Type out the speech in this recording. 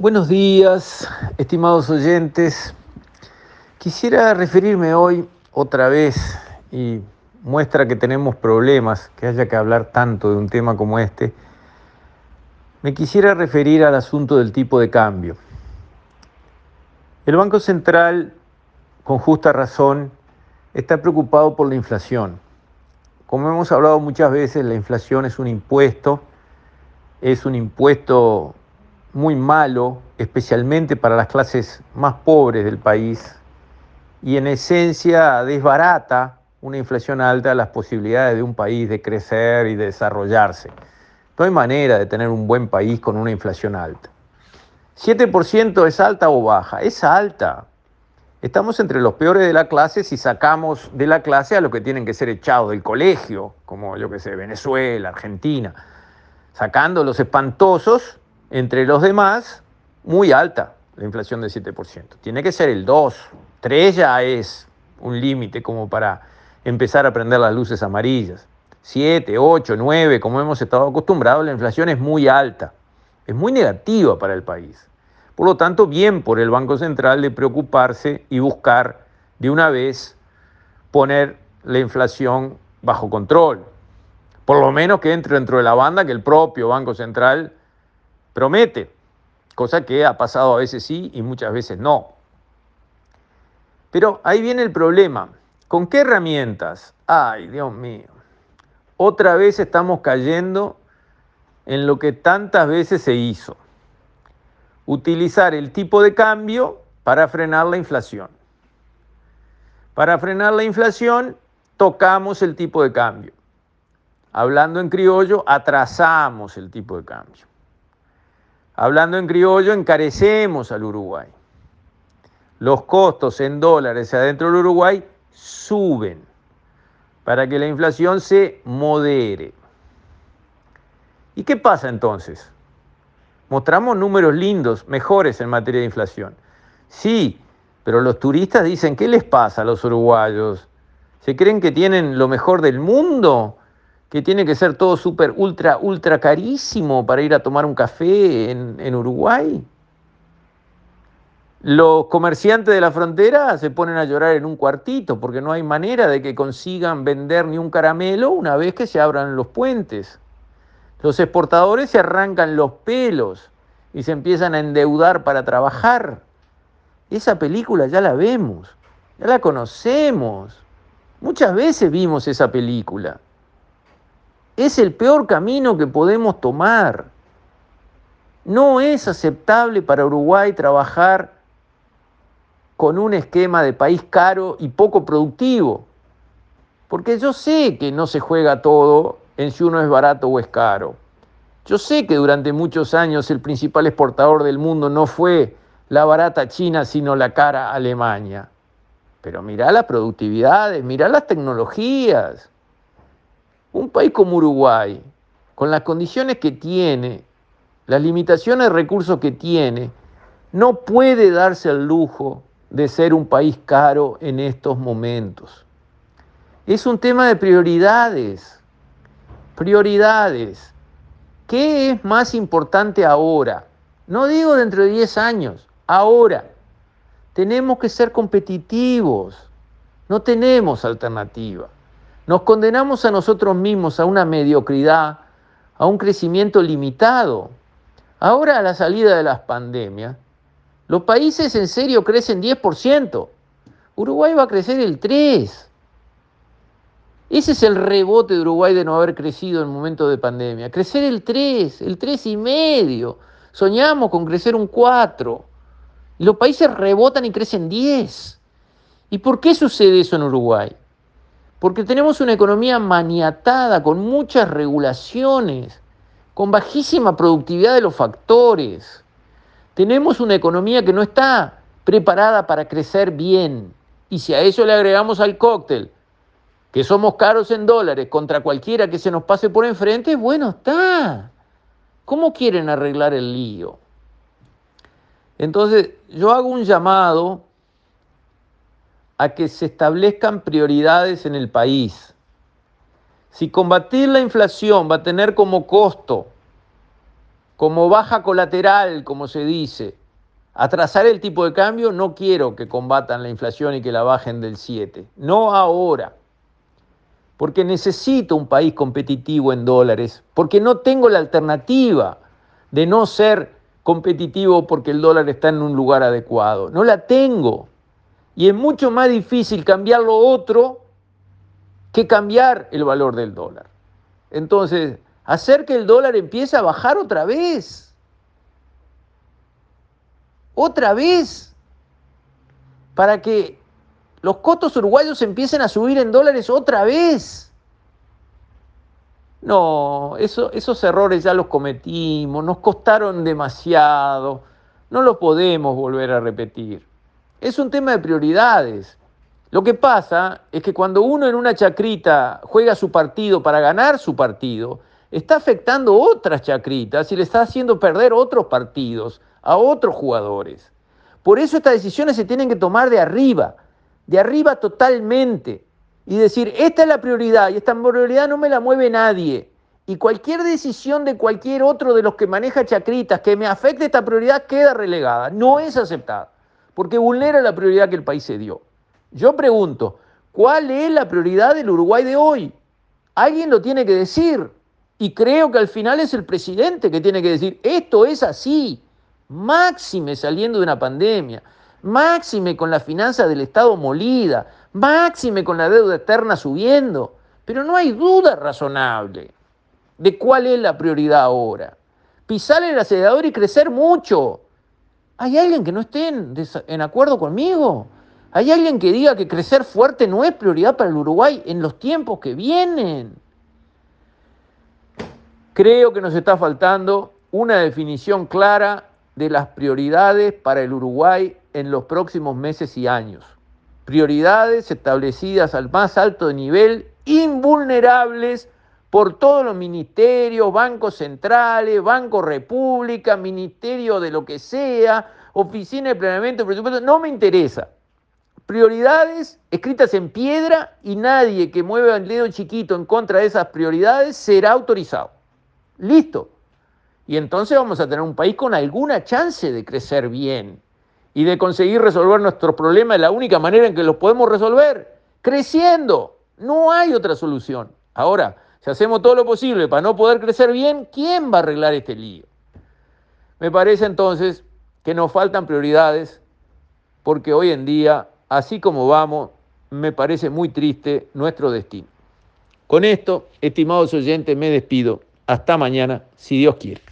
Buenos días, estimados oyentes. Quisiera referirme hoy otra vez, y muestra que tenemos problemas, que haya que hablar tanto de un tema como este, me quisiera referir al asunto del tipo de cambio. El Banco Central, con justa razón, está preocupado por la inflación. Como hemos hablado muchas veces, la inflación es un impuesto, es un impuesto muy malo, especialmente para las clases más pobres del país, y en esencia desbarata una inflación alta las posibilidades de un país de crecer y de desarrollarse. No hay manera de tener un buen país con una inflación alta. ¿7% es alta o baja? Es alta. Estamos entre los peores de la clase si sacamos de la clase a los que tienen que ser echados del colegio, como yo que sé, Venezuela, Argentina. Sacando los espantosos, entre los demás, muy alta la inflación del 7%. Tiene que ser el 2, 3 ya es un límite como para empezar a prender las luces amarillas. 7, 8, 9, como hemos estado acostumbrados, la inflación es muy alta, es muy negativa para el país. Por lo tanto, bien por el Banco Central de preocuparse y buscar de una vez poner la inflación bajo control. Por lo menos que entre dentro de la banda que el propio Banco Central promete, cosa que ha pasado a veces sí y muchas veces no. Pero ahí viene el problema. ¿Con qué herramientas? Ay, Dios mío. Otra vez estamos cayendo en lo que tantas veces se hizo. Utilizar el tipo de cambio para frenar la inflación. Para frenar la inflación, tocamos el tipo de cambio. Hablando en criollo, atrasamos el tipo de cambio. Hablando en criollo, encarecemos al Uruguay. Los costos en dólares adentro del Uruguay suben para que la inflación se modere. ¿Y qué pasa entonces? Mostramos números lindos, mejores en materia de inflación. Sí, pero los turistas dicen, ¿qué les pasa a los uruguayos? ¿Se creen que tienen lo mejor del mundo? Que tiene que ser todo súper, ultra, ultra carísimo para ir a tomar un café en, en Uruguay. Los comerciantes de la frontera se ponen a llorar en un cuartito porque no hay manera de que consigan vender ni un caramelo una vez que se abran los puentes. Los exportadores se arrancan los pelos y se empiezan a endeudar para trabajar. Esa película ya la vemos, ya la conocemos. Muchas veces vimos esa película. Es el peor camino que podemos tomar. No es aceptable para Uruguay trabajar con un esquema de país caro y poco productivo. Porque yo sé que no se juega todo en si uno es barato o es caro. Yo sé que durante muchos años el principal exportador del mundo no fue la barata China, sino la cara Alemania. Pero mirá las productividades, mirá las tecnologías. Un país como Uruguay, con las condiciones que tiene, las limitaciones de recursos que tiene, no puede darse el lujo de ser un país caro en estos momentos. Es un tema de prioridades. Prioridades. ¿Qué es más importante ahora? No digo dentro de 10 años, ahora. Tenemos que ser competitivos. No tenemos alternativa. Nos condenamos a nosotros mismos a una mediocridad, a un crecimiento limitado. Ahora a la salida de las pandemias, los países en serio crecen 10%. Uruguay va a crecer el 3%. Ese es el rebote de Uruguay de no haber crecido en momento de pandemia. Crecer el 3, el 3 y medio. Soñamos con crecer un 4. Y los países rebotan y crecen 10. ¿Y por qué sucede eso en Uruguay? Porque tenemos una economía maniatada, con muchas regulaciones, con bajísima productividad de los factores. Tenemos una economía que no está preparada para crecer bien. Y si a eso le agregamos al cóctel que somos caros en dólares contra cualquiera que se nos pase por enfrente, bueno, está. ¿Cómo quieren arreglar el lío? Entonces, yo hago un llamado a que se establezcan prioridades en el país. Si combatir la inflación va a tener como costo como baja colateral, como se dice, atrasar el tipo de cambio, no quiero que combatan la inflación y que la bajen del 7. No ahora. Porque necesito un país competitivo en dólares, porque no tengo la alternativa de no ser competitivo porque el dólar está en un lugar adecuado. No la tengo. Y es mucho más difícil cambiar lo otro que cambiar el valor del dólar. Entonces, hacer que el dólar empiece a bajar otra vez. Otra vez. Para que los costos uruguayos empiecen a subir en dólares otra vez. No, eso, esos errores ya los cometimos, nos costaron demasiado, no los podemos volver a repetir. Es un tema de prioridades. Lo que pasa es que cuando uno en una chacrita juega su partido para ganar su partido, está afectando otras chacritas y le está haciendo perder otros partidos a otros jugadores. Por eso estas decisiones se tienen que tomar de arriba, de arriba totalmente y decir, esta es la prioridad y esta prioridad no me la mueve nadie. Y cualquier decisión de cualquier otro de los que maneja chacritas que me afecte esta prioridad queda relegada. No es aceptada, porque vulnera la prioridad que el país se dio. Yo pregunto, ¿cuál es la prioridad del Uruguay de hoy? Alguien lo tiene que decir. Y creo que al final es el presidente que tiene que decir, esto es así, máxime saliendo de una pandemia, máxime con la finanza del Estado molida, máxime con la deuda eterna subiendo, pero no hay duda razonable de cuál es la prioridad ahora. Pisar el acelerador y crecer mucho. ¿Hay alguien que no esté en, acuerdo conmigo? ¿Hay alguien que diga que crecer fuerte no es prioridad para el Uruguay en los tiempos que vienen? Creo que nos está faltando una definición clara de las prioridades para el Uruguay en los próximos meses y años prioridades establecidas al más alto nivel, invulnerables por todos los ministerios, bancos centrales, Banco República, Ministerio de lo que sea, Oficina de Planeamiento de Presupuesto, no me interesa. Prioridades escritas en piedra y nadie que mueva el dedo chiquito en contra de esas prioridades será autorizado. Listo. Y entonces vamos a tener un país con alguna chance de crecer bien y de conseguir resolver nuestros problemas, la única manera en que los podemos resolver, creciendo. No hay otra solución. Ahora, si hacemos todo lo posible para no poder crecer bien, ¿quién va a arreglar este lío? Me parece entonces que nos faltan prioridades porque hoy en día, así como vamos, me parece muy triste nuestro destino. Con esto, estimados oyentes, me despido. Hasta mañana, si Dios quiere.